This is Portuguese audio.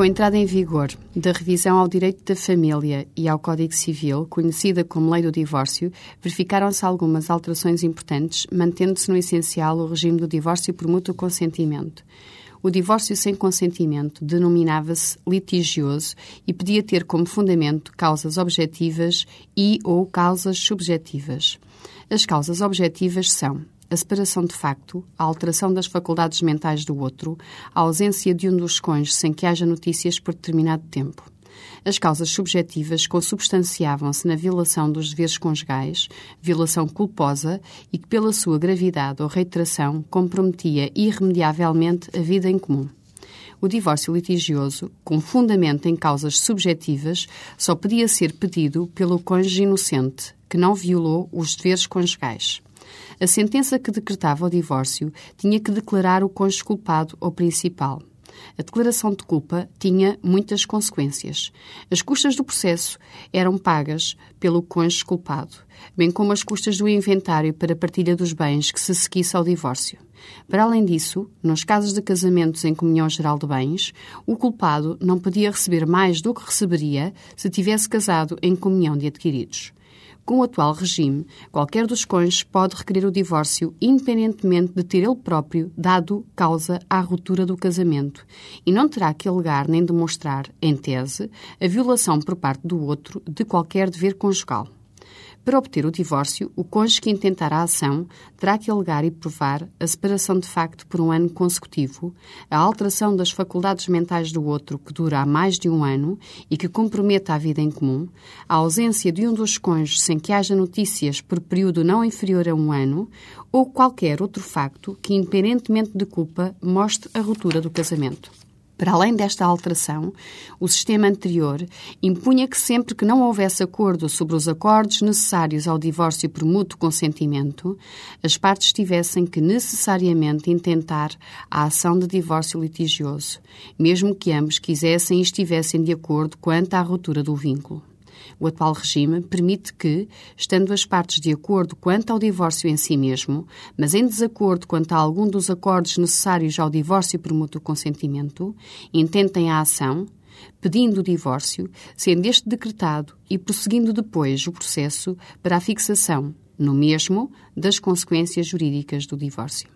Com a entrada em vigor da revisão ao direito da família e ao Código Civil, conhecida como Lei do Divórcio, verificaram-se algumas alterações importantes, mantendo-se no essencial o regime do divórcio por mútuo consentimento. O divórcio sem consentimento denominava-se litigioso e podia ter como fundamento causas objetivas e ou causas subjetivas. As causas objetivas são a separação de facto, a alteração das faculdades mentais do outro, a ausência de um dos cônjuges sem que haja notícias por determinado tempo. As causas subjetivas consubstanciavam-se na violação dos deveres conjugais, violação culposa e que, pela sua gravidade ou reiteração, comprometia irremediavelmente a vida em comum. O divórcio litigioso, com fundamento em causas subjetivas, só podia ser pedido pelo cônjuge inocente, que não violou os deveres conjugais. A sentença que decretava o divórcio tinha que declarar o cônjuge culpado ou principal. A declaração de culpa tinha muitas consequências. As custas do processo eram pagas pelo cônjuge culpado, bem como as custas do inventário para a partilha dos bens que se seguisse ao divórcio. Para além disso, nos casos de casamentos em comunhão geral de bens, o culpado não podia receber mais do que receberia se tivesse casado em comunhão de adquiridos. Com o atual regime, qualquer dos cônjuges pode requerer o divórcio independentemente de ter ele próprio dado causa à ruptura do casamento e não terá que alegar nem demonstrar, em tese, a violação por parte do outro de qualquer dever conjugal. Para obter o divórcio, o cônjuge que intentar a ação terá que alegar e provar a separação de facto por um ano consecutivo, a alteração das faculdades mentais do outro que dura há mais de um ano e que comprometa a vida em comum, a ausência de um dos cônjuges sem que haja notícias por período não inferior a um ano ou qualquer outro facto que, independentemente de culpa, mostre a ruptura do casamento. Para além desta alteração, o sistema anterior impunha que sempre que não houvesse acordo sobre os acordos necessários ao divórcio por mútuo consentimento, as partes tivessem que necessariamente intentar a ação de divórcio litigioso, mesmo que ambos quisessem e estivessem de acordo quanto à ruptura do vínculo. O atual regime permite que, estando as partes de acordo quanto ao divórcio em si mesmo, mas em desacordo quanto a algum dos acordos necessários ao divórcio por mútuo consentimento, intentem a ação, pedindo o divórcio, sendo este decretado e prosseguindo depois o processo para a fixação, no mesmo, das consequências jurídicas do divórcio.